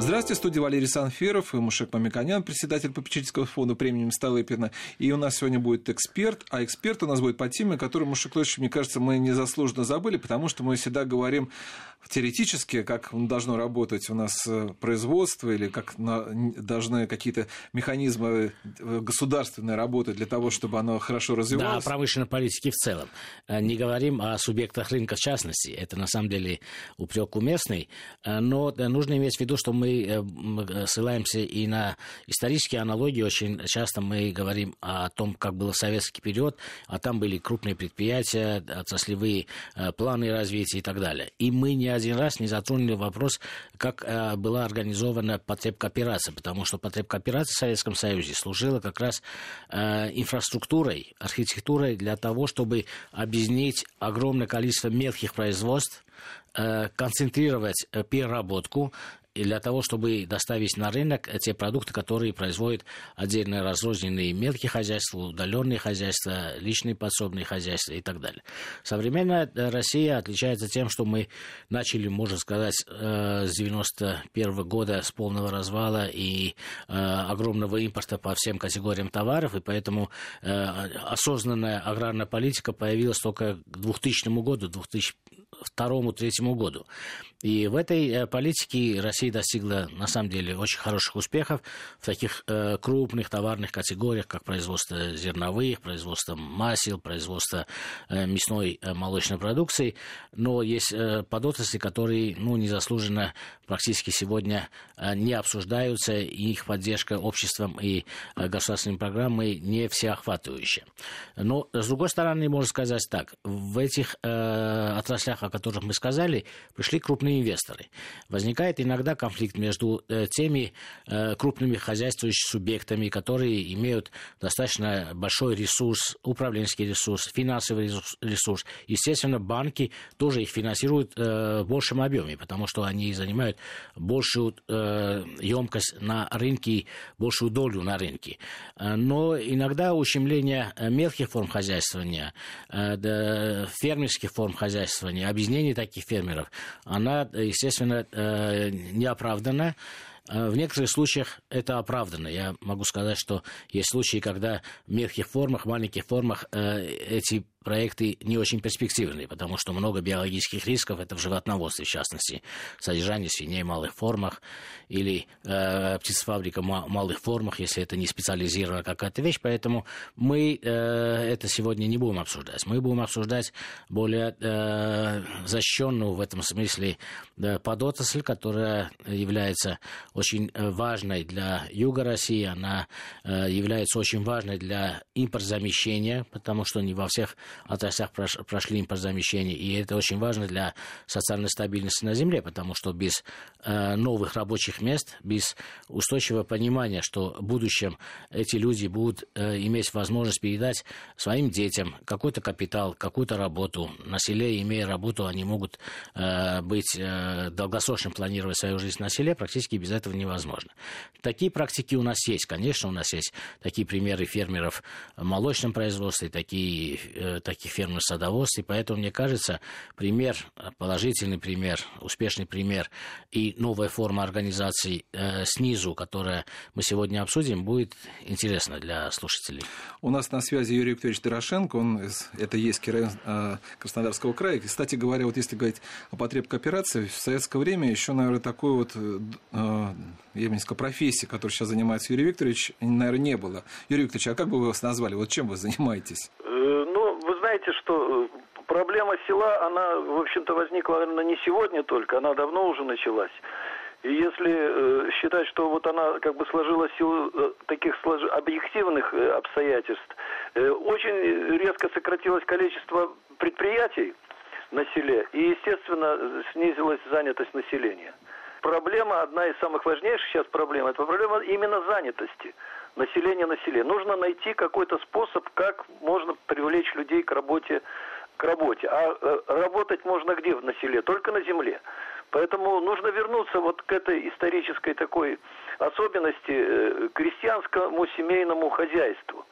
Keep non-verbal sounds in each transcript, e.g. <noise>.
Здравствуйте, студия Валерий Санферов и Мушек Мамиконян, председатель попечительского фонда премии Столыпина. И у нас сегодня будет эксперт, а эксперт у нас будет по теме, которую, Мушек Лович, мне кажется, мы незаслуженно забыли, потому что мы всегда говорим теоретически, как должно работать у нас э, производство или как должны какие-то механизмы э, государственные работать для того, чтобы оно хорошо развивалось. Да, о промышленной политике в целом. Э, не говорим о субъектах рынка в частности. Это на самом деле упрек уместный. Но нужно иметь в виду, что мы мы ссылаемся и на исторические аналогии. Очень часто мы говорим о том, как был советский период, а там были крупные предприятия, отраслевые э, планы развития и так далее. И мы ни один раз не затронули вопрос, как э, была организована потребкооперация, потому что потребкооперация в Советском Союзе служила как раз э, инфраструктурой, архитектурой для того, чтобы объединить огромное количество мелких производств, концентрировать переработку, для того, чтобы доставить на рынок те продукты, которые производят отдельно разрозненные мелкие хозяйства, удаленные хозяйства, личные подсобные хозяйства и так далее. Современная Россия отличается тем, что мы начали, можно сказать, э, с 91 года с полного развала и э, огромного импорта по всем категориям товаров, и поэтому э, осознанная аграрная политика появилась только к 2000 году, 2002-2003 году. И в этой политике Россия Россия достигла, на самом деле, очень хороших успехов в таких э, крупных товарных категориях, как производство зерновых, производство масел, производство э, мясной э, молочной продукции. Но есть э, подотрасли, которые ну, незаслуженно практически сегодня э, не обсуждаются, и их поддержка обществом и э, государственными программой не всеохватывающая. Но, с другой стороны, можно сказать так, в этих э, отраслях, о которых мы сказали, пришли крупные инвесторы. Возникает иногда всегда конфликт между э, теми э, крупными хозяйствующими субъектами, которые имеют достаточно большой ресурс, управленческий ресурс, финансовый ресурс. Естественно, банки тоже их финансируют э, в большем объеме, потому что они занимают большую емкость на рынке, большую долю на рынке. Но иногда ущемление мелких форм хозяйствования, фермерских форм хозяйствования, объединение таких фермеров, она, естественно, неоправданно. Э, в некоторых случаях это оправдано. Я могу сказать, что есть случаи, когда в мелких формах, маленьких формах э, эти проекты не очень перспективные, потому что много биологических рисков, это в животноводстве, в частности, содержание свиней в малых формах или э, птицефабрика в малых формах, если это не специализированная какая-то вещь. Поэтому мы э, это сегодня не будем обсуждать. Мы будем обсуждать более э, защищенную в этом смысле э, подотрасль, которая является очень э, важной для юга России, она э, является очень важной для импортзамещения, потому что не во всех отраслях прошли импортзамещение, и это очень важно для социальной стабильности на земле, потому что без э, новых рабочих мест, без устойчивого понимания, что в будущем эти люди будут иметь возможность передать своим детям какой-то капитал, какую-то работу. На селе, имея работу, они могут быть долгосрочно планировать свою жизнь на селе, практически без этого невозможно. Такие практики у нас есть, конечно, у нас есть такие примеры фермеров в молочном производстве, такие, э, таких фермеров садоводстве, поэтому, мне кажется, пример, положительный пример, успешный пример и новая форма организации э, снизу, которая мы сегодня обсудим, будет интересно для слушателей. У нас на связи Юрий Викторович Дорошенко, он из, это есть район э, Краснодарского края. Кстати говоря, вот если говорить о потреб кооперации, в советское время еще, наверное, такой вот э, я бы не сказал, профессии, которой сейчас занимается Юрий Викторович, наверное, не было. Юрий Викторович, а как бы вы вас назвали? Вот чем вы занимаетесь? Знаете, что э, проблема села, она, в общем-то, возникла, наверное, не сегодня только, она давно уже началась. И если э, считать, что вот она как бы сложилась в силу э, таких слож... объективных э, обстоятельств, э, очень резко сократилось количество предприятий на селе, и, естественно, снизилась занятость населения проблема, одна из самых важнейших сейчас проблем, это проблема именно занятости населения на селе. Нужно найти какой-то способ, как можно привлечь людей к работе, к работе. А э, работать можно где на селе? Только на земле. Поэтому нужно вернуться вот к этой исторической такой особенности э, крестьянскому семейному хозяйству.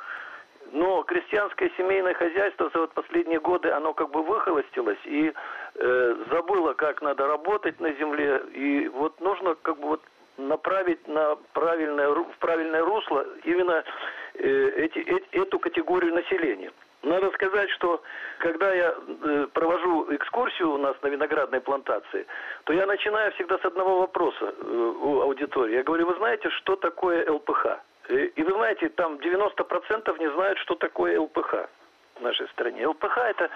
Но крестьянское семейное хозяйство за вот последние годы, оно как бы выхолостилось и э, забыло, как надо работать на земле. И вот нужно как бы вот направить на правильное, в правильное русло именно э, эти, эти, эту категорию населения. Надо сказать, что когда я э, провожу экскурсию у нас на виноградной плантации, то я начинаю всегда с одного вопроса э, у аудитории. Я говорю, вы знаете, что такое ЛПХ? Э, и вы знаете, там 90% не знают, что такое ЛПХ в нашей стране. ЛПХ это,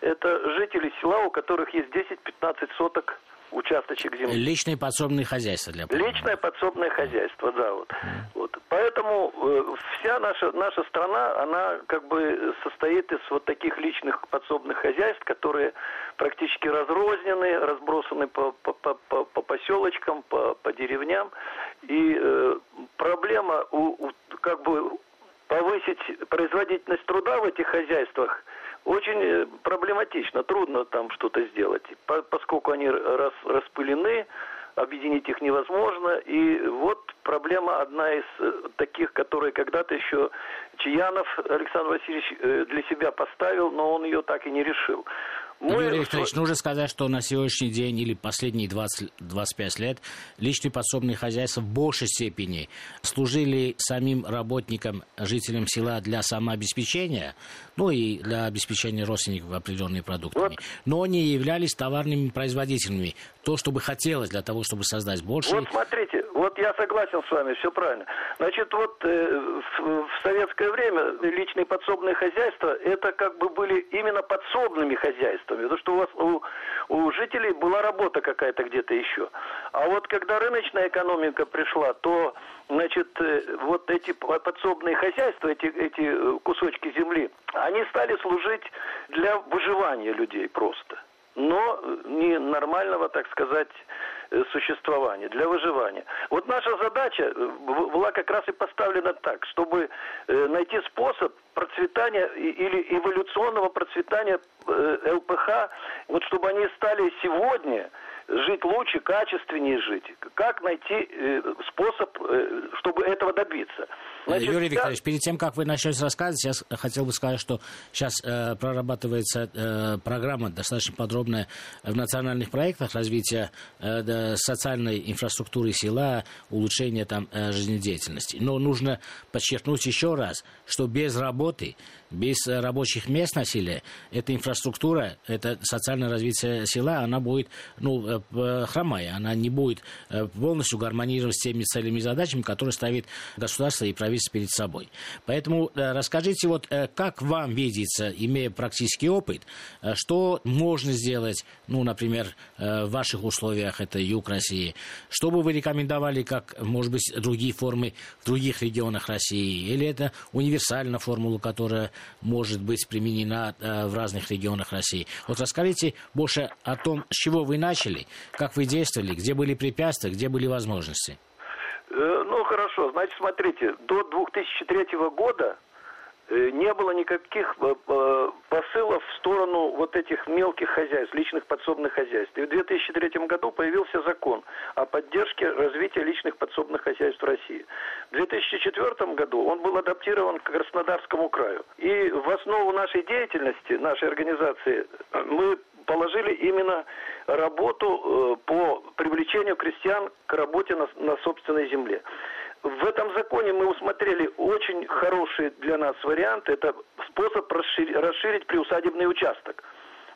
это жители села, у которых есть 10-15 соток участочек земли. Личное подсобное хозяйство для понимания. Личное подсобное хозяйство, да. Вот. вот. Поэтому э, вся наша, наша страна, она как бы состоит из вот таких личных подсобных хозяйств, которые практически разрознены, разбросаны по, по, по, по, по поселочкам, по, по деревням. И э, проблема у, у, как бы повысить производительность труда в этих хозяйствах – очень э, проблематично, трудно там что-то сделать, поскольку они рас, распылены, объединить их невозможно. И вот проблема одна из э, таких, которые когда-то еще Чаянов Александр Васильевич э, для себя поставил, но он ее так и не решил. Мы... Юрий Викторович, нужно сказать, что на сегодняшний день или последние 20, 25 лет личные подсобные хозяйства в большей степени служили самим работникам, жителям села для самообеспечения, ну и для обеспечения родственников определенными продуктами. Вот. Но не являлись товарными производителями. То, что бы хотелось для того, чтобы создать больше. Вот смотрите, вот я согласен с вами, все правильно. Значит, вот э, в, в советское время личные подсобные хозяйства, это как бы были именно подсобными хозяйствами. Потому что у вас у, у жителей была работа какая-то где-то еще. А вот когда рыночная экономика пришла, то значит, э, вот эти подсобные хозяйства, эти, эти э, кусочки земли, они стали служить для выживания людей просто. Но не нормального, так сказать, Э, существования, для выживания. Вот наша задача э, была как раз и поставлена так, чтобы э, найти способ процветания или эволюционного процветания ЛПХ, вот чтобы они стали сегодня жить лучше, качественнее жить. Как найти способ, чтобы этого добиться? Значит, Юрий Викторович, перед тем, как вы начнете рассказывать, я хотел бы сказать, что сейчас э, прорабатывается э, программа достаточно подробная в национальных проектах развития э, социальной инфраструктуры села, улучшения там э, жизнедеятельности. Но нужно подчеркнуть еще раз, что без работы без рабочих мест на селе эта инфраструктура, это социальное развитие села, она будет ну, э, хромая, она не будет э, полностью гармонировать с теми целями и задачами, которые ставит государство и правительство перед собой. Поэтому расскажите, вот как вам видится, имея практический опыт, что можно сделать, ну, например, в ваших условиях, это юг России, что бы вы рекомендовали, как, может быть, другие формы в других регионах России, или это универсальная формула, которая может быть применена э, в разных регионах России. Вот расскажите больше о том, с чего вы начали, как вы действовали, где были препятствия, где были возможности. Э, ну, хорошо. Значит, смотрите, до 2003 года Э, не было никаких э, посылов в сторону вот этих мелких хозяйств, личных подсобных хозяйств. И в 2003 году появился закон о поддержке развития личных подсобных хозяйств в России. В 2004 году он был адаптирован к Краснодарскому краю. И в основу нашей деятельности, нашей организации, мы положили именно работу по привлечению крестьян к работе на, на собственной земле. В этом законе мы усмотрели очень хороший для нас вариант. Это способ расширить, расширить приусадебный участок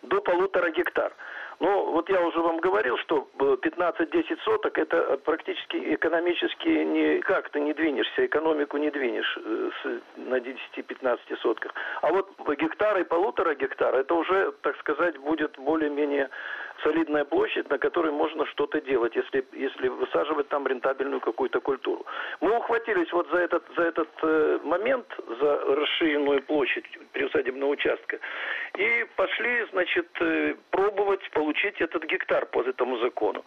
до полутора гектар. Ну, вот я уже вам говорил, что 15-10 соток это практически экономически никак ты не двинешься, экономику не двинешь э, на 10-15 сотках. А вот гектар и полутора гектара, это уже, так сказать, будет более-менее солидная площадь, на которой можно что-то делать, если, если высаживать там рентабельную какую-то культуру. Мы ухватились вот за этот, за этот э, момент, за расширенную площадь приусадебного участка, и пошли, значит, э, пробовать получить этот гектар по этому закону.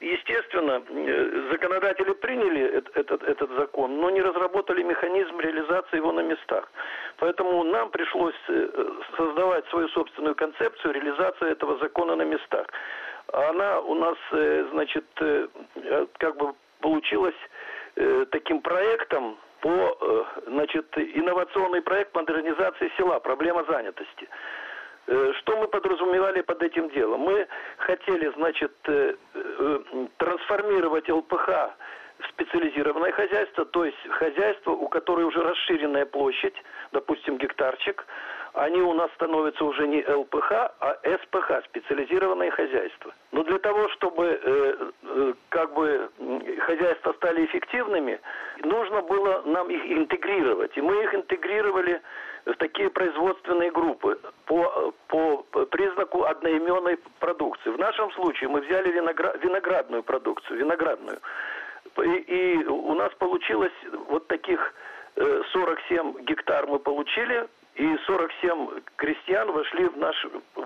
Естественно, э, законодатели приняли этот, этот, этот закон, но не разработали механизм реализации его на местах. Поэтому нам пришлось э, создавать свою собственную концепцию реализации этого закона на местах. Она у нас, значит, как бы получилась таким проектом, по, значит, инновационный проект модернизации села, проблема занятости. Что мы подразумевали под этим делом? Мы хотели, значит, трансформировать ЛПХ в специализированное хозяйство, то есть хозяйство, у которой уже расширенная площадь, допустим, гектарчик, они у нас становятся уже не ЛПХ, а СПХ, специализированное хозяйство. Но для того, чтобы э, э, как бы хозяйства стали эффективными, нужно было нам их интегрировать. И мы их интегрировали в такие производственные группы по, по признаку одноименной продукции. В нашем случае мы взяли виноград, виноградную продукцию, виноградную. И, и у нас получилось вот таких 47 э, гектар мы получили и 47 крестьян вошли в наш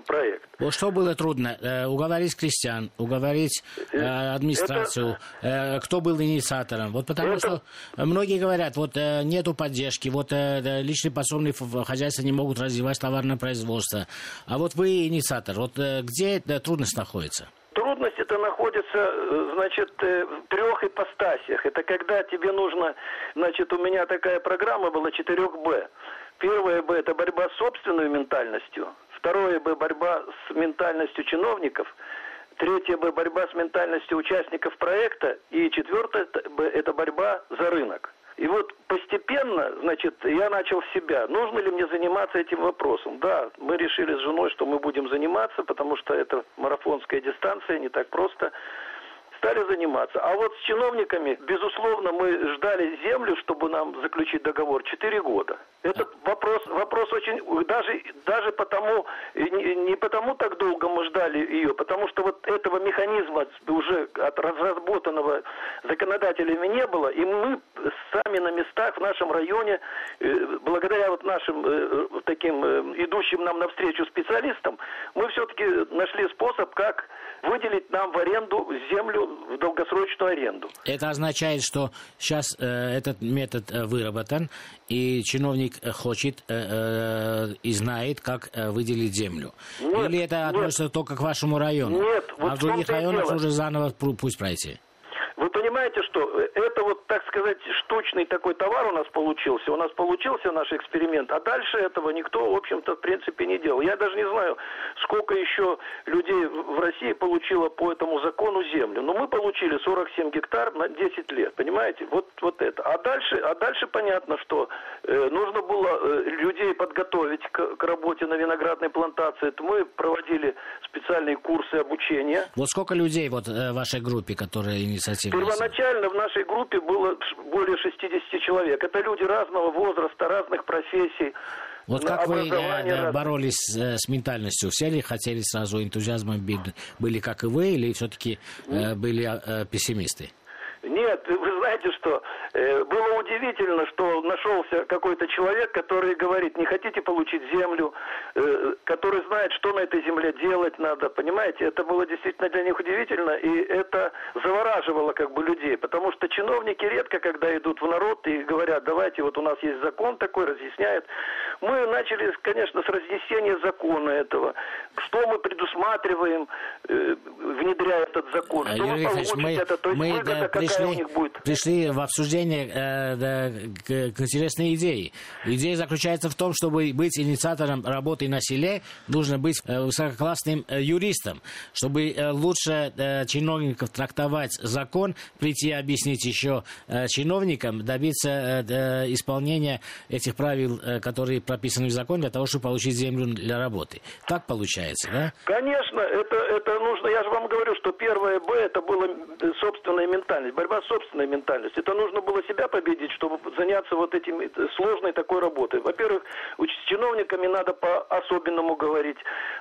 проект. Вот что было трудно? Э, уговорить крестьян, уговорить э, администрацию, это... кто был инициатором? Вот потому это... что многие говорят, вот э, нету поддержки, вот личные подсобные хозяйства не могут развивать товарное производство. А вот вы инициатор, вот где трудность находится? Трудность это находится, значит, в трех ипостасях. Это когда тебе нужно, значит, у меня такая программа была 4Б. Первое Б – это борьба с собственной ментальностью. Второе Б – борьба с ментальностью чиновников. Третье Б – борьба с ментальностью участников проекта. И четвертое Б – это борьба за рынок. И вот постепенно, значит, я начал с себя. Нужно ли мне заниматься этим вопросом? Да, мы решили с женой, что мы будем заниматься, потому что это марафонская дистанция, не так просто стали заниматься. А вот с чиновниками, безусловно, мы ждали землю, чтобы нам заключить договор 4 года. Это вопрос, вопрос очень, даже, даже потому, не, не потому так долго мы ждали ее, потому что вот этого механизма уже от разработанного законодателями не было, и мы сами на местах в нашем районе, э, благодаря вот нашим э, таким э, идущим нам навстречу специалистам, мы все-таки нашли способ, как выделить нам в аренду землю в долгосрочную аренду. Это означает, что сейчас э, этот метод э, выработан, и чиновник хочет э, э, и знает, как э, выделить землю. Нет, Или это относится нет. только к вашему району? Нет. Вот а в других районах уже заново пусть пройти. Вы понимаете, что это вот, так сказать, штучный такой товар у нас получился. У нас получился наш эксперимент, а дальше этого никто, в общем-то, в принципе, не делал. Я даже не знаю, сколько еще людей в России получило по этому закону землю. Но мы получили 47 гектар на 10 лет, понимаете? Вот, вот это. А дальше, а дальше понятно, что э, нужно было э, людей подготовить к, к работе на виноградной плантации. Это мы проводили специальные курсы обучения. Вот сколько людей вот э, в вашей группе, которые инициативы? Первоначально в нашей группе было более 60 человек. Это люди разного возраста, разных профессий. Вот как вы э, боролись э, с ментальностью? Все ли хотели сразу энтузиазмом были, как и вы, или все-таки э, были пессимисты? Нет, вы знаете что, э, было удивительно, что нашелся какой-то человек, который говорит, не хотите получить землю, э, который знает, что на этой земле делать надо, понимаете, это было действительно для них удивительно, и это завораживало как бы людей, потому что чиновники редко, когда идут в народ и говорят, давайте, вот у нас есть закон такой, разъясняют. Мы начали, конечно, с разъяснения закона этого, что мы предусматриваем, э, внедряя этот закон, что Юрий мы получим мы, это, то есть мы, выгода, да, какая пришли, у них будет. Пришли в обсуждение э, да, к, к интересной идее. Идея заключается в том, чтобы быть инициатором работы на селе, нужно быть э, высококлассным э, юристом, чтобы э, лучше э, чиновников трактовать закон, прийти объяснить еще э, чиновникам, добиться э, исполнения этих правил, э, которые прописаны в законе, для того, чтобы получить землю для работы. Так получается, да? Конечно, это, это нужно, я же вам говорю, что первое Б это была собственная ментальность борьба с собственной ментальностью. Это нужно было себя победить, чтобы заняться вот этим э, сложной такой работой. Во-первых, с чиновниками надо по-особенному говорить,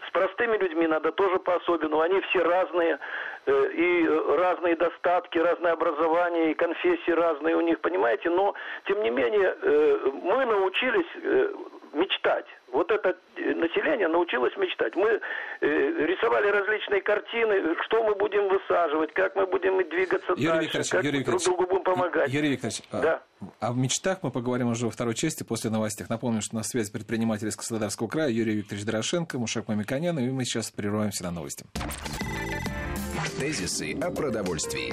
с простыми людьми надо тоже по-особенному. Они все разные, э, и разные достатки, разное образование, и конфессии разные у них, понимаете? Но, тем не менее, э, мы научились мечтать. Вот это э, население научилось мечтать. Мы э, рисовали различные картины, что мы будем высаживать, как мы будем двигаться Юрий дальше, Викторович, как Юрий мы друг другу будем помогать. Юрий Викторович, а да. о мечтах мы поговорим уже во второй части после новостей. Напомню, что на связи предприниматель из Краснодарского края Юрий Викторович Дорошенко, Мушак Мамиканян, и мы сейчас прерываемся на новости. Тезисы о продовольствии.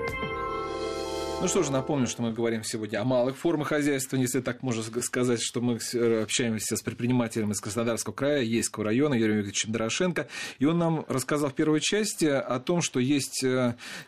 Ну что же, напомню, что мы говорим сегодня о малых формах хозяйства, если так можно сказать, что мы общаемся с предпринимателем из Краснодарского края, Ейского района, Юрием Викторовичем Дорошенко, и он нам рассказал в первой части о том, что есть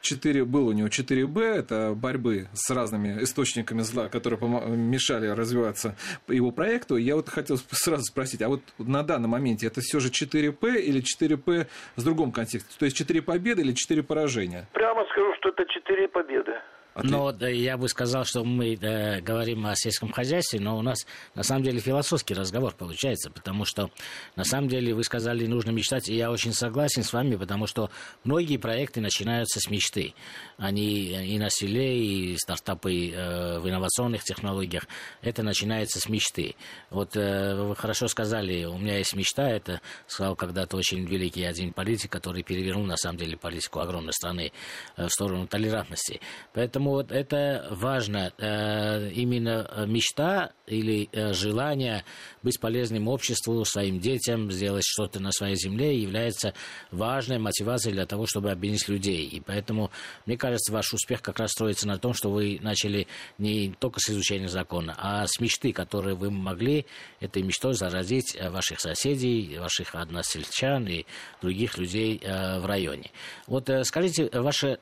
4, э, было у него 4Б, это борьбы с разными источниками зла, которые мешали развиваться его проекту. Я вот хотел сразу спросить, а вот на данном моменте это все же 4П или 4П с другом контексте? То есть 4 победы или 4 поражения? Прямо скажу, что это 4 победы. Отли... Но да, я бы сказал, что мы да, говорим о сельском хозяйстве, но у нас на самом деле философский разговор получается, потому что на самом деле вы сказали, нужно мечтать, и я очень согласен с вами, потому что многие проекты начинаются с мечты. Они и на селе, и стартапы э, в инновационных технологиях. Это начинается с мечты. Вот э, вы хорошо сказали, у меня есть мечта, это сказал когда-то очень великий один политик, который перевернул на самом деле политику огромной страны э, в сторону толерантности. Поэтому Поэтому вот это важно. Э, именно мечта или э, желание быть полезным обществу, своим детям, сделать что-то на своей земле является важной мотивацией для того, чтобы объединить людей. И поэтому, мне кажется, ваш успех как раз строится на том, что вы начали не только с изучения закона, а с мечты, которые вы могли этой мечтой заразить э, ваших соседей, ваших односельчан и других людей в районе. Вот скажите, ваша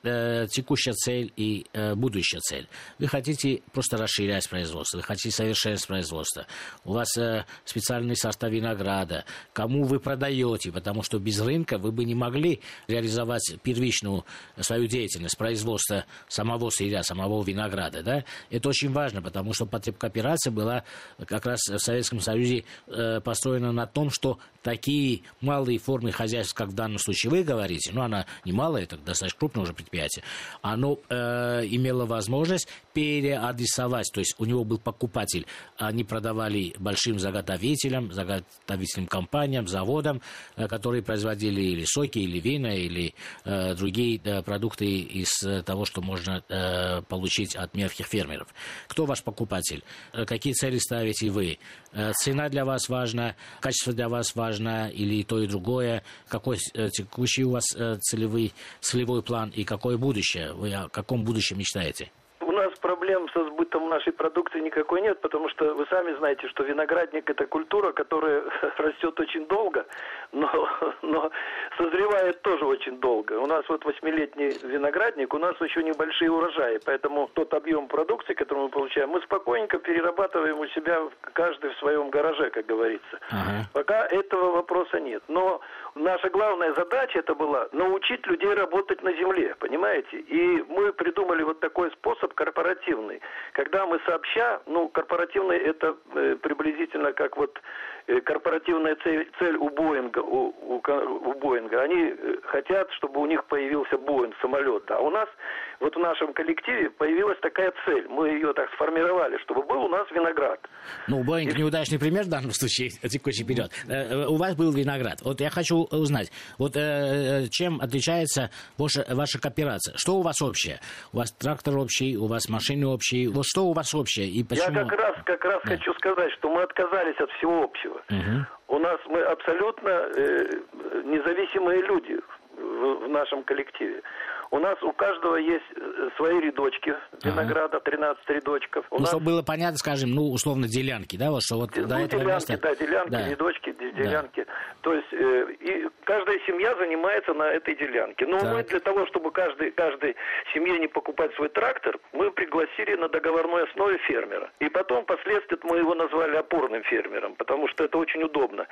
текущая цель и будущая цель. Вы хотите просто расширять производство, вы хотите совершенствовать производство. У вас э, специальный состав винограда. Кому вы продаете, потому что без рынка вы бы не могли реализовать первичную свою деятельность, производство самого сырья, самого винограда. Да? Это очень важно, потому что потребкооперация была как раз в Советском Союзе э, построена на том, что такие малые формы хозяйства, как в данном случае вы говорите, ну, она не малая, это достаточно крупное уже предприятие, оно э, имела возможность переадресовать, то есть у него был покупатель, они продавали большим заготовителям, заготовительным компаниям, заводам, э, которые производили или соки, или вина, или э, другие э, продукты из того, что можно э, получить от мелких фермеров. Кто ваш покупатель? Э, какие цели ставите вы? Э, цена для вас важна, качество для вас важно, или то и другое? Какой текущий у вас целевой, целевой план и какое будущее? Вы о каком будущем мечтаете? Проблем со сбытом нашей продукции никакой нет, потому что вы сами знаете, что виноградник это культура, которая <laughs> растет очень долго, но, но созревает тоже очень долго. У нас вот восьмилетний виноградник, у нас еще небольшие урожаи, поэтому тот объем продукции, который мы получаем, мы спокойненько перерабатываем у себя каждый в своем гараже, как говорится. Ага. Пока этого вопроса нет. Но наша главная задача это была научить людей работать на земле, понимаете? И мы придумали вот такой способ корпоративный, когда мы сообща, ну, корпоративный это э, приблизительно как вот Э, корпоративная цель, цель у Боинга, у, у, у Боинга, они э, хотят, чтобы у них появился Боинг, самолет. А у нас, вот в нашем коллективе появилась такая цель. Мы ее так сформировали, чтобы был у нас виноград. Ну, Боинг И... неудачный пример в данном случае, <laughs> текущий период. Э, у вас был виноград. Вот я хочу узнать, вот чем отличается ваша, ваша кооперация? Что у вас общее? У вас трактор общий, у вас машины общие. Вот что у вас общее и почему? Я как раз, как раз да. хочу сказать, что мы отказались от всего общего. Угу. У нас мы абсолютно э, независимые люди в, в нашем коллективе. У нас у каждого есть э, свои рядочки винограда, 13 рядочков. У ну, нас... чтобы было понятно, скажем, ну, условно, делянки, да, вот что вот ну, до этого делянки, места... да, делянки, да. рядочки, делянки. Да. То есть, э, и каждая семья занимается на этой делянке. Но так. мы для того, чтобы каждый, каждой семье не покупать свой трактор, мы пригласили на договорной основе фермера. И потом, впоследствии, мы его назвали опорным фермером, потому что это очень удобно.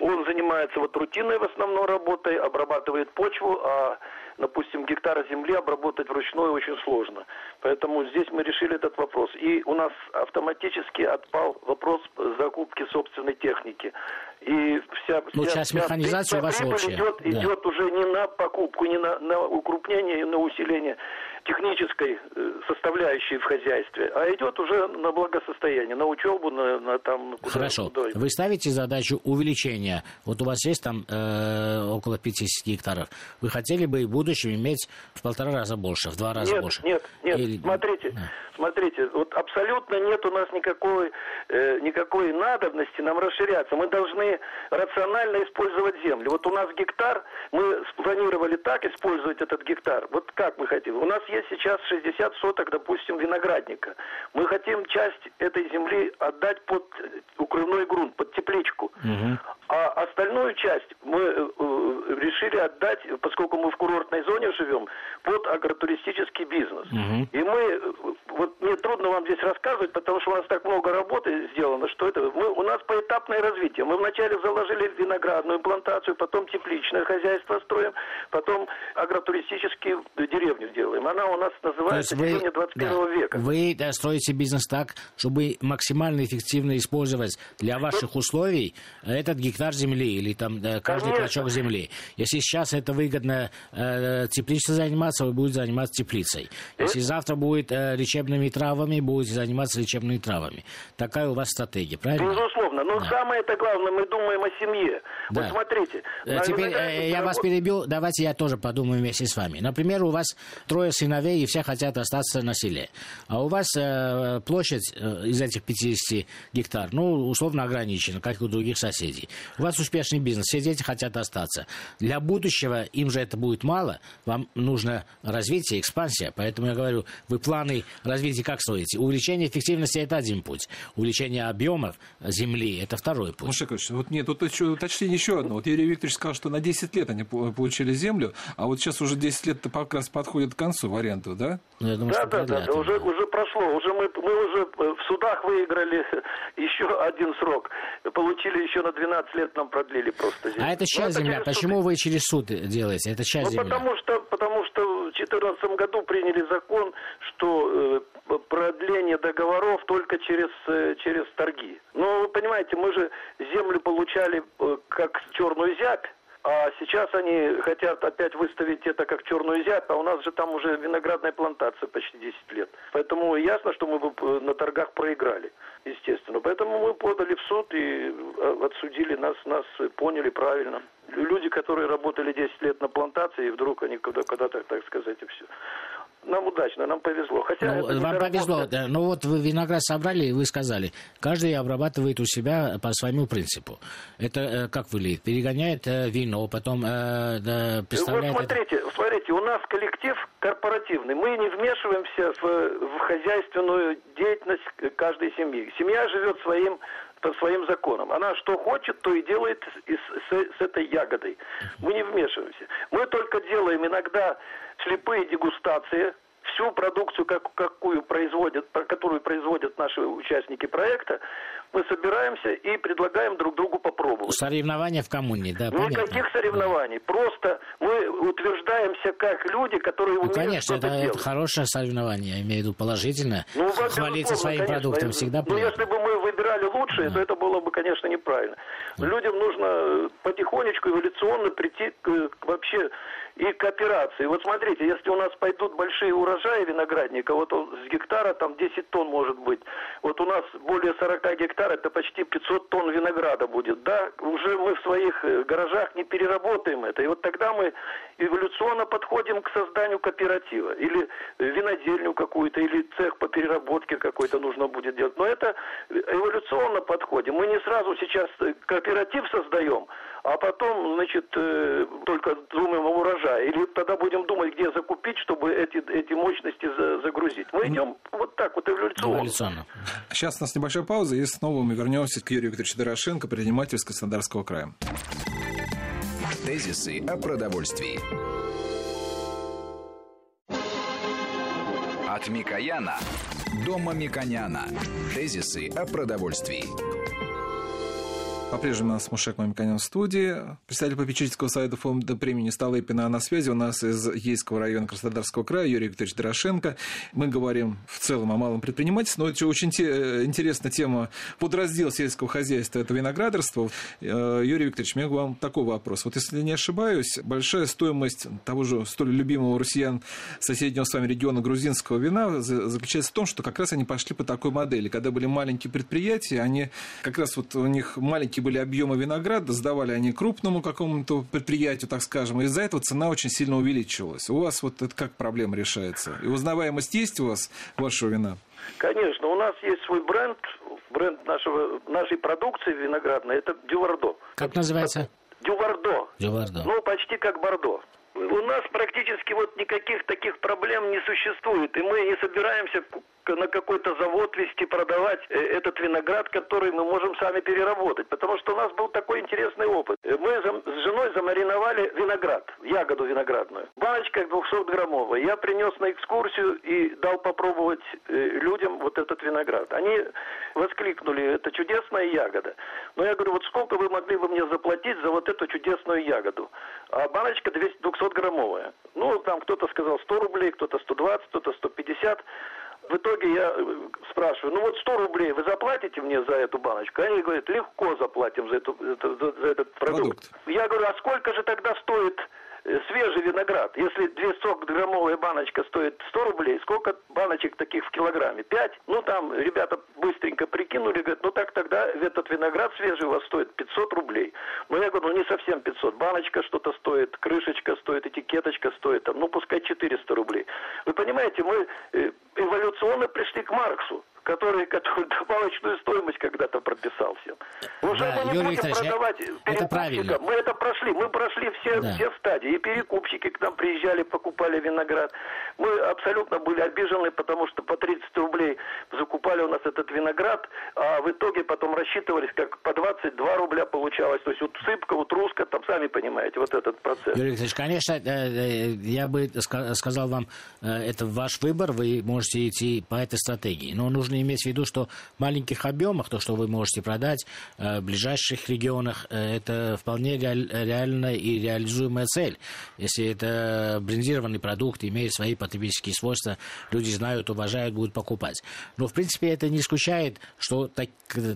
Он занимается вот рутинной в основном работой, обрабатывает почву, а допустим, гектар земли обработать вручную очень сложно. Поэтому здесь мы решили этот вопрос. И у нас автоматически отпал вопрос закупки собственной техники. И вся, ну, вся, часть механизации вся, у вас общая. Идет, да. идет уже не на покупку, не на, на укрупнение, на усиление технической э, составляющие в хозяйстве, а идет уже на благосостояние, на учебу, на, на там... Куда, Хорошо. Куда. Вы ставите задачу увеличения. Вот у вас есть там э, около 50 гектаров. Вы хотели бы и в будущем иметь в полтора раза больше, в два раза нет, больше? Нет, нет, Или... смотрите, а. смотрите, вот абсолютно нет у нас никакой, э, никакой надобности нам расширяться. Мы должны рационально использовать землю. Вот у нас гектар, мы спланировали так использовать этот гектар. Вот как мы хотим? У нас есть сейчас 60 соток, допустим, виноградника. Мы хотим часть этой земли отдать под укрывной грунт, под тепличку. Угу. А остальную часть мы э, э, решили отдать, поскольку мы в курортной зоне живем, под агротуристический бизнес. Угу. И мы, э, вот мне трудно вам здесь рассказывать, потому что у нас так много работы сделано, что это, мы, у нас поэтапное развитие. Мы вначале заложили виноградную плантацию, потом тепличное хозяйство строим, потом агротуристические деревню делаем. Она у нас называется деревня 21 да, века. Вы да, строите бизнес так, чтобы максимально эффективно использовать для ваших условий этот гектар земли или там да, каждый Конечно. клочок земли. Если сейчас это выгодно э, теплицей заниматься, вы будете заниматься теплицей. Если завтра будет э, лечебными травами, будете заниматься лечебными травами. Такая у вас стратегия, правильно? Безусловно. Но да. самое это главное, мы думаем о семье. Да. Вот смотрите. Э, теперь э, я вас перебил, давайте я тоже подумаю вместе с вами. Например, у вас трое сыновей, и все хотят остаться на селе. А у вас э, площадь э, из этих 50 гектар, ну, условно ограничена, как и у других соседей. У вас успешный бизнес, все дети хотят остаться. Для будущего им же это будет мало, вам нужно развитие, экспансия. Поэтому я говорю, вы планы развития как строите? Увеличение эффективности – это один путь. Увеличение объемов земли – это второй путь. Мушекович, вот нет, тут еще, уточнение еще одно. Вот Юрий Викторович сказал, что на 10 лет они получили землю, а вот сейчас уже 10 лет как раз подходит к концу варианту, да? Ну, я думаю, да, да, да, да, уже, уже прошло, уже мы, мы уже в судах выиграли <laughs> еще один срок, получили еще на 12 лет нам продлили просто землю. А это часть ну, земля, почему суды. вы через суд делаете? Это часть ну, земля. Потому что, потому что в 2014 году приняли закон, что э, продление договоров только через, э, через торги. Но вы понимаете, мы же землю получали э, как черную зябь, а сейчас они хотят опять выставить это как черную зябь, а у нас же там уже виноградная плантация почти 10 лет. Поэтому ясно, что мы бы э, на торгах проиграли, естественно. Поэтому мы подали в суд и э, отсудили нас, нас поняли правильно. Люди, которые работали 10 лет на плантации, и вдруг они когда-то, так сказать, и все нам удачно, нам повезло. Хотя ну, вам повезло. Да, ну вот вы виноград собрали, и вы сказали, каждый обрабатывает у себя по своему принципу. Это э, как выглядит? Перегоняет э, вино, потом э, да, представляет... Вот смотрите, это... смотрите, у нас коллектив корпоративный. Мы не вмешиваемся в, в хозяйственную деятельность каждой семьи. Семья живет своим по своим законам. Она что хочет, то и делает с, с, с этой ягодой. Мы не вмешиваемся. Мы только делаем иногда слепые дегустации, всю продукцию, как, какую производят, которую производят наши участники проекта, мы собираемся и предлагаем друг другу попробовать. Соревнования в коммуне, да, Никаких соревнований. Да. Просто мы утверждаемся как люди, которые ну, умеют конечно, это, это хорошее соревнование, я имею в виду положительное. Ну, Хвалиться своим конечно, продуктом всегда Ну, если бы мы выбирали лучшее, да. то это было бы, конечно, неправильно. Людям нужно потихонечку, эволюционно прийти к, к вообще и кооперации. Вот смотрите, если у нас пойдут большие урожаи виноградника, вот он с гектара там 10 тонн может быть, вот у нас более 40 гектар, это почти 500 тонн винограда будет, да, уже мы в своих э, гаражах не переработаем это, и вот тогда мы эволюционно подходим к созданию кооператива, или винодельню какую-то, или цех по переработке какой-то нужно будет делать, но это эволюционно подходим, мы не сразу сейчас э, кооператив создаем, а потом, значит, э, только думаем о урожае. Или тогда будем думать, где закупить, чтобы эти, эти мощности за, загрузить. Мы идем вот так вот эволюционно. эволюционно. Сейчас у нас небольшая пауза, и снова мы вернемся к Юрию Викторовичу Дорошенко, предприниматель из Краснодарского края. Тезисы о продовольствии. От Микояна до Мамиконяна. Тезисы о продовольствии. По-прежнему у нас Мушек Мамиканян в студии. Представитель попечительского совета фонда премии Столыпина на связи. У нас из Ейского района Краснодарского края Юрий Викторович Дорошенко. Мы говорим в целом о малом предпринимательстве, но это очень интересная тема подраздел сельского хозяйства, это виноградарство. Э, Юрий Викторович, у меня к вам такой вопрос. Вот если не ошибаюсь, большая стоимость того же столь любимого россиян соседнего с вами региона грузинского вина заключается в том, что как раз они пошли по такой модели. Когда были маленькие предприятия, они как раз вот у них маленькие маленькие были объемы винограда, сдавали они крупному какому-то предприятию, так скажем, и из-за этого цена очень сильно увеличивалась. У вас вот это как проблема решается? И узнаваемость есть у вас вашего вина? Конечно, у нас есть свой бренд, бренд нашего, нашей продукции виноградной, это Дювардо. Как называется? Дювардо. Дювардо. Ну, почти как Бордо. У нас практически вот никаких таких проблем не существует, и мы не собираемся на какой-то завод вести, продавать э, этот виноград, который мы можем сами переработать. Потому что у нас был такой интересный опыт. Э, мы с женой замариновали виноград, ягоду виноградную. Баночка 200-граммовая. Я принес на экскурсию и дал попробовать э, людям вот этот виноград. Они воскликнули, это чудесная ягода. Но я говорю, вот сколько вы могли бы мне заплатить за вот эту чудесную ягоду? А баночка 200-граммовая. Ну, там кто-то сказал 100 рублей, кто-то 120, кто-то 150. В итоге я э, спрашиваю, ну вот 100 рублей вы заплатите мне за эту баночку? Они говорят, легко заплатим за, эту, за, за этот продукт. продукт. Я говорю, а сколько же тогда стоит свежий виноград. Если 200-граммовая баночка стоит 100 рублей, сколько баночек таких в килограмме? 5? Ну, там ребята быстренько прикинули, говорят, ну так тогда этот виноград свежий у вас стоит 500 рублей. Ну, я говорю, ну не совсем 500. Баночка что-то стоит, крышечка стоит, этикеточка стоит, там, ну, пускай 400 рублей. Вы понимаете, мы э, эволюционно пришли к Марксу который, который добавочную стоимость когда-то прописал всем. Уже да, мы не Юрий будем продавать это правильно. Мы это прошли. Мы прошли все, да. все стадии. И перекупщики к нам приезжали, покупали виноград. Мы абсолютно были обижены, потому что по 30 рублей закупали у нас этот виноград, а в итоге потом рассчитывались, как по 22 рубля получалось. То есть вот сыпка, вот руска, там сами понимаете, вот этот процесс. Юрий Викторович, конечно, э, э, я бы сказал вам, э, это ваш выбор, вы можете идти по этой стратегии. Но нужно нужно иметь в виду, что в маленьких объемах, то, что вы можете продать э, в ближайших регионах, э, это вполне реальная и реализуемая цель. Если это брендированный продукт, имеет свои потребительские свойства, люди знают, уважают, будут покупать. Но, в принципе, это не исключает, что так,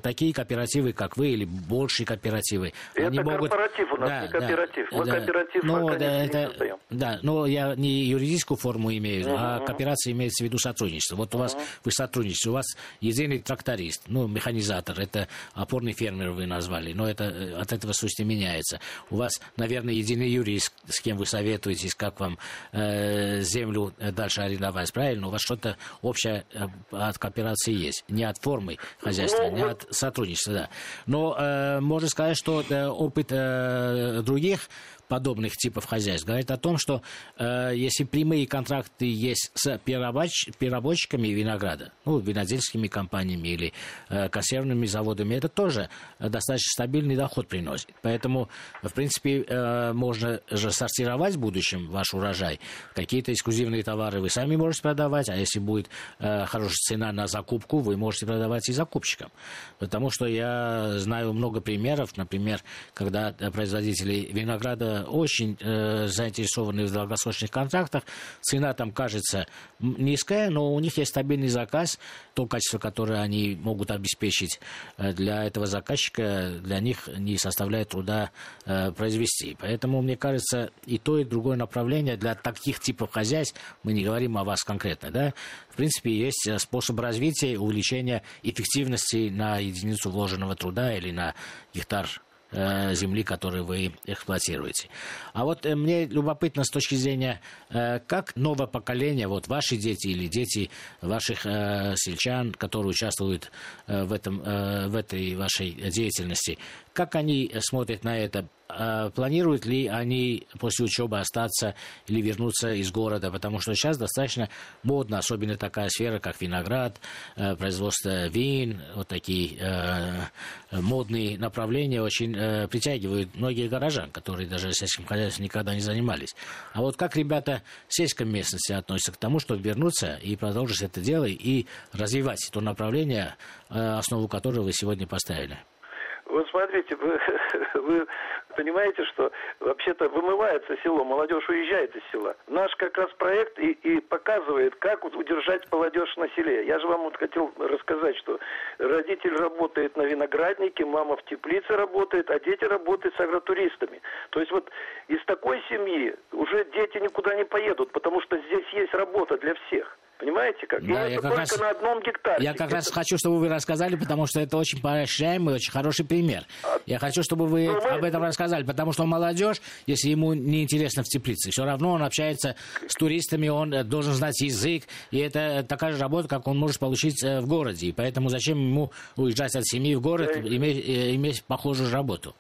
такие кооперативы, как вы, или большие кооперативы, это они могут... корпоратив у нас, да, не кооператив. Да, Мы да, кооператив но, да, это, не Да, но я не юридическую форму имею, uh-huh. а кооперация имеется в виду сотрудничество. Вот у вас, вы сотрудничаете, у вас вас единый тракторист, ну, механизатор, это опорный фермер вы назвали, но это э, от этого сути меняется. У вас, наверное, единый юрист, с кем вы советуетесь, как вам э, землю дальше арендовать, правильно? У вас что-то общее э, от кооперации есть, не от формы хозяйства, не от сотрудничества, да. Но э, можно сказать, что э, опыт э, других подобных типов хозяйств говорит о том, что э, если прямые контракты есть с перерабоч... переработчиками винограда, ну, винодельскими компаниями или э, консервными заводами, это тоже достаточно стабильный доход приносит. Поэтому, в принципе, э, можно же сортировать в будущем ваш урожай. Какие-то эксклюзивные товары вы сами можете продавать, а если будет э, хорошая цена на закупку, вы можете продавать и закупщикам. Потому что я знаю много примеров, например, когда производители винограда очень э, заинтересованы в долгосрочных контрактах. Цена там кажется низкая, но у них есть стабильный заказ. То качество, которое они могут обеспечить э, для этого заказчика, для них не составляет труда э, произвести. Поэтому, мне кажется, и то, и другое направление для таких типов хозяйств, мы не говорим о вас конкретно, да, в принципе, есть способ развития, увеличения эффективности на единицу вложенного труда или на гектар Э, земли, которую вы эксплуатируете. А вот э, мне любопытно с точки зрения, э, как новое поколение, вот ваши дети или дети ваших сельчан, которые участвуют в, этом, в этой вашей деятельности, как они смотрят на это? А планируют ли они после учебы остаться или вернуться из города? Потому что сейчас достаточно модно, особенно такая сфера, как виноград, э, производство вин, вот такие э, модные направления очень э, притягивают многие горожан, которые даже сельским хозяйством никогда не занимались. А вот как ребята в сельской местности относятся к тому, чтобы вернуться и продолжить это дело и развивать то направление, основу которого вы сегодня поставили? Вот смотрите, вы, <laughs> вы понимаете, что вообще-то вымывается село, молодежь уезжает из села. Наш как раз проект и, и показывает, как удержать молодежь на селе. Я же вам вот хотел рассказать, что родитель работает на винограднике, мама в теплице работает, а дети работают с агротуристами. То есть вот из такой семьи уже дети никуда не поедут, потому что здесь есть работа для всех. Понимаете как? Да, я как раз, на одном гектаре. Я как это... раз хочу, чтобы вы рассказали, потому что это очень поощряемый, очень хороший пример. А... Я хочу, чтобы вы ну, об этом рассказали, потому что молодежь, если ему не интересно в теплице, все равно он общается с туристами, он э, должен знать язык, и это такая же работа, как он может получить э, в городе. И поэтому зачем ему уезжать от семьи в город, да. иметь, э, иметь похожую работу?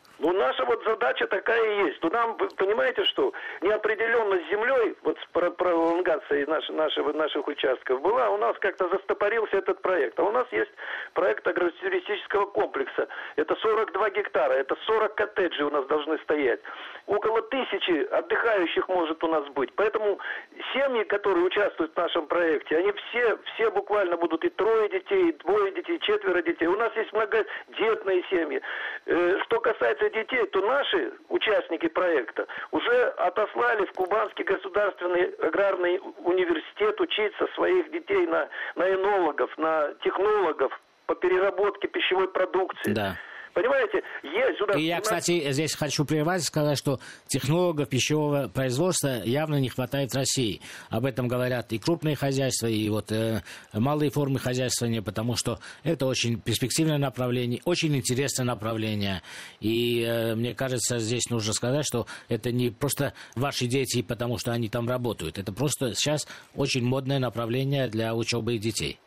Задача такая и есть. Но нам, понимаете, что неопределенность землей, вот про пролонгацией наш, нашего, наших участков была, у нас как-то застопорился этот проект. А у нас есть проект агротуристического комплекса. Это 42 гектара, это 40 коттеджей у нас должны стоять. Около тысячи отдыхающих может у нас быть. Поэтому семьи, которые участвуют в нашем проекте, они все, все буквально будут и трое детей, и двое детей, четверо детей. У нас есть многодетные семьи. Э, что касается детей, то наши участники проекта уже отослали в Кубанский государственный аграрный университет учиться своих детей на, на энологов, на технологов по переработке пищевой продукции. Да. Понимаете, есть у нас... И я, кстати, здесь хочу прервать и сказать, что технологов пищевого производства явно не хватает в России. Об этом говорят и крупные хозяйства, и вот э, малые формы хозяйствования, потому что это очень перспективное направление, очень интересное направление. И э, мне кажется, здесь нужно сказать, что это не просто ваши дети, потому что они там работают. Это просто сейчас очень модное направление для учебы детей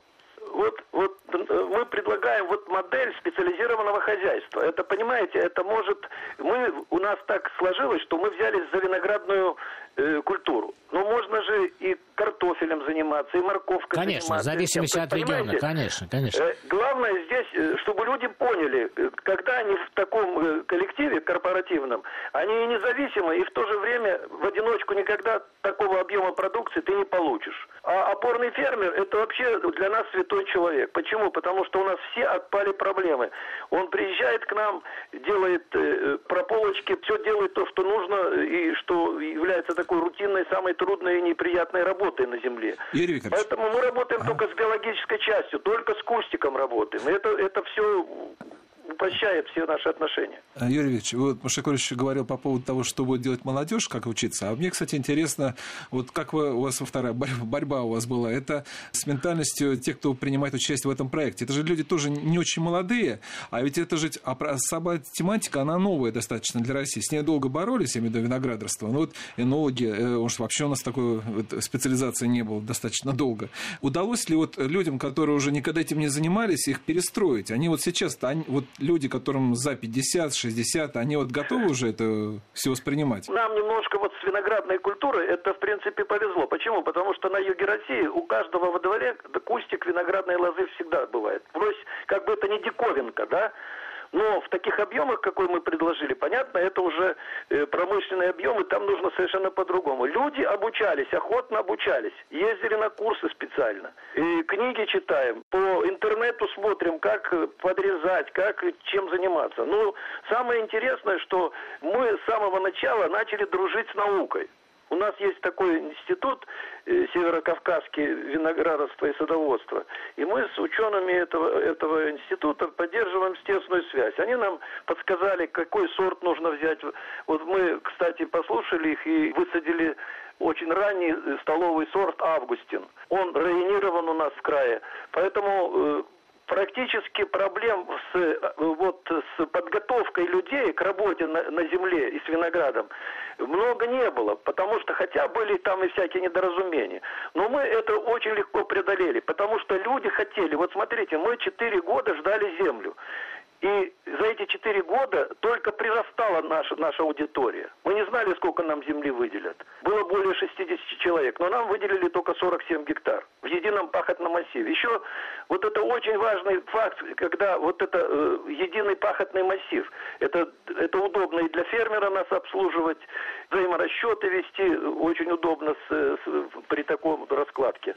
предлагаем вот модель специализированного хозяйства. Это, понимаете, это может... Мы, у нас так сложилось, что мы взялись за виноградную э, культуру. Но можно же и картофелем заниматься, и морковкой конечно, заниматься. Конечно, в зависимости от региона, конечно, конечно. Э, главное здесь, э, чтобы люди поняли, когда они в таком коллективе корпоративном, они и независимы, и в то же время в одиночку никогда такого объема продукции ты не получишь. А опорный фермер – это вообще для нас святой человек. Почему? Потому что у нас все отпали проблемы. Он приезжает к нам, делает э, прополочки, все делает то, что нужно, и что является такой рутинной, самой трудной и неприятной работой на земле. Юрий Поэтому мы работаем а? только с биологической частью, только с кустиком работаем. Это, это все упрощает все наши отношения. А, Юрий Ильич, вот Машакович говорил по поводу того, что будет делать молодежь, как учиться. А мне, кстати, интересно, вот как вы, у вас вторая борьба у вас была, это с ментальностью тех, кто принимает участие в этом проекте. Это же люди тоже не очень молодые, а ведь это же а сама тематика, она новая достаточно для России. С ней долго боролись, я имею в виду виноградарство. Ну вот энологи, э, уж вообще у нас такой вот специализации не было достаточно долго. Удалось ли вот людям, которые уже никогда этим не занимались, их перестроить? Они вот сейчас, они, вот люди, которым за 50, 60, они вот готовы уже это все воспринимать? Нам немножко вот с виноградной культурой это, в принципе, повезло. Почему? Потому что на юге России у каждого во дворе кустик виноградной лозы всегда бывает. Вроде как бы это не диковинка, да? Но в таких объемах, какой мы предложили, понятно, это уже э, промышленные объемы, там нужно совершенно по-другому. Люди обучались, охотно обучались, ездили на курсы специально, и книги читаем, по интернету смотрим, как подрезать, как чем заниматься. Ну, самое интересное, что мы с самого начала начали дружить с наукой. У нас есть такой институт э, Северокавказский виноградарство и садоводство. И мы с учеными этого, этого института поддерживаем тесную связь. Они нам подсказали, какой сорт нужно взять. Вот мы, кстати, послушали их и высадили очень ранний столовый сорт «Августин». Он районирован у нас в крае. Поэтому э, практически проблем с, э, вот, с подготовкой людей к работе на, на земле и с виноградом много не было, потому что хотя были там и всякие недоразумения. Но мы это очень легко преодолели, потому что люди хотели. Вот смотрите, мы четыре года ждали землю. И за эти четыре года только прирастала наша, наша аудитория. Мы не знали, сколько нам земли выделят. Было более 60 человек, но нам выделили только 47 гектар в едином пахотном массиве. Еще вот это очень важный факт, когда вот это э, единый пахотный массив, это, это удобно и для фермера нас обслуживать, взаиморасчеты вести очень удобно с, с, при таком раскладке.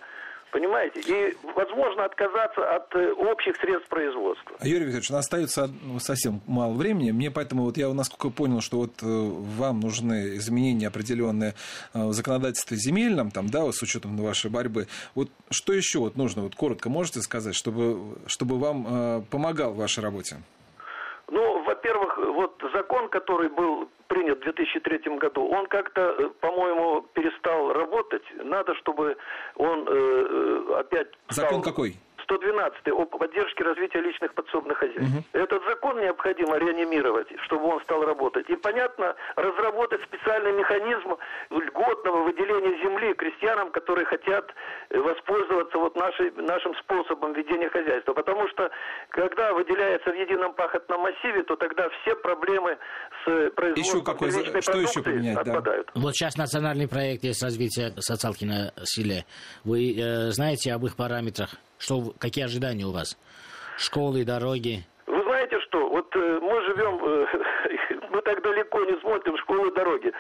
Понимаете? И возможно отказаться от э, общих средств производства. Юрий Викторович, у нас остается ну, совсем мало времени. Мне поэтому, вот я насколько понял, что вот э, вам нужны изменения определенные э, в законодательстве земельном, там, да, с учетом вашей борьбы. Вот что еще вот нужно, вот коротко можете сказать, чтобы, чтобы вам помогал в вашей работе? Ну, во-первых, вот закон, который был принят в 2003 году, он как-то, э, по-моему, перестал работать. Надо, чтобы он э, э опять... Закон какой? 112 о поддержке развития личных подсобных хозяйств. Угу. Этот закон необходимо реанимировать, чтобы он стал работать. И, понятно, разработать специальный механизм льготного выделения земли крестьянам, которые хотят э, воспользоваться вот нашей, нашим способом ведения хозяйства. Потому что, когда выделяется в едином пахотном массиве, то тогда все проблемы с производством еще какой, что еще поменять, отпадают. Да. Вот сейчас национальный проект есть развитие социалки на селе. Вы э, знаете об их параметрах? Что, какие ожидания у вас? Школы, дороги? Вы знаете что, вот э, мы живем, э, <laughs> мы так далеко не смотрим школы, дороги.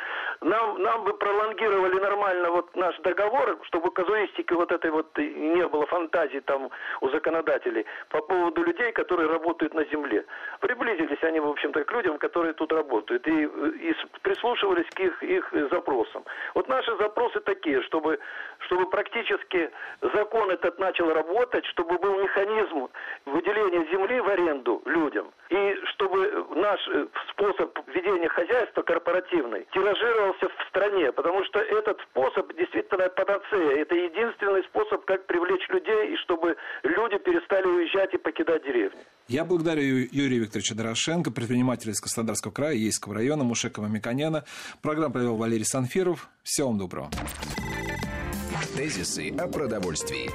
Нам, нам бы пролонгировали нормально вот наш договор, чтобы казуистики вот этой вот не было фантазии там у законодателей по поводу людей, которые работают на земле. Приблизились они, в общем-то, к людям, которые тут работают, и, и прислушивались к их, их запросам. Вот наши запросы такие, чтобы, чтобы практически закон этот начал работать, чтобы был механизм выделения земли в аренду людям, и чтобы наш э, способ ведения хозяйства корпоративный тиражировался в стране, потому что этот способ действительно панацея. Это единственный способ, как привлечь людей, и чтобы люди перестали уезжать и покидать деревни. Я благодарю Юрия Викторовича Дорошенко, предпринимателя из Краснодарского края, Ейского района, Мушекова Миконяна. Программу провел Валерий Санфиров. Всего вам доброго. Тезисы о продовольствии.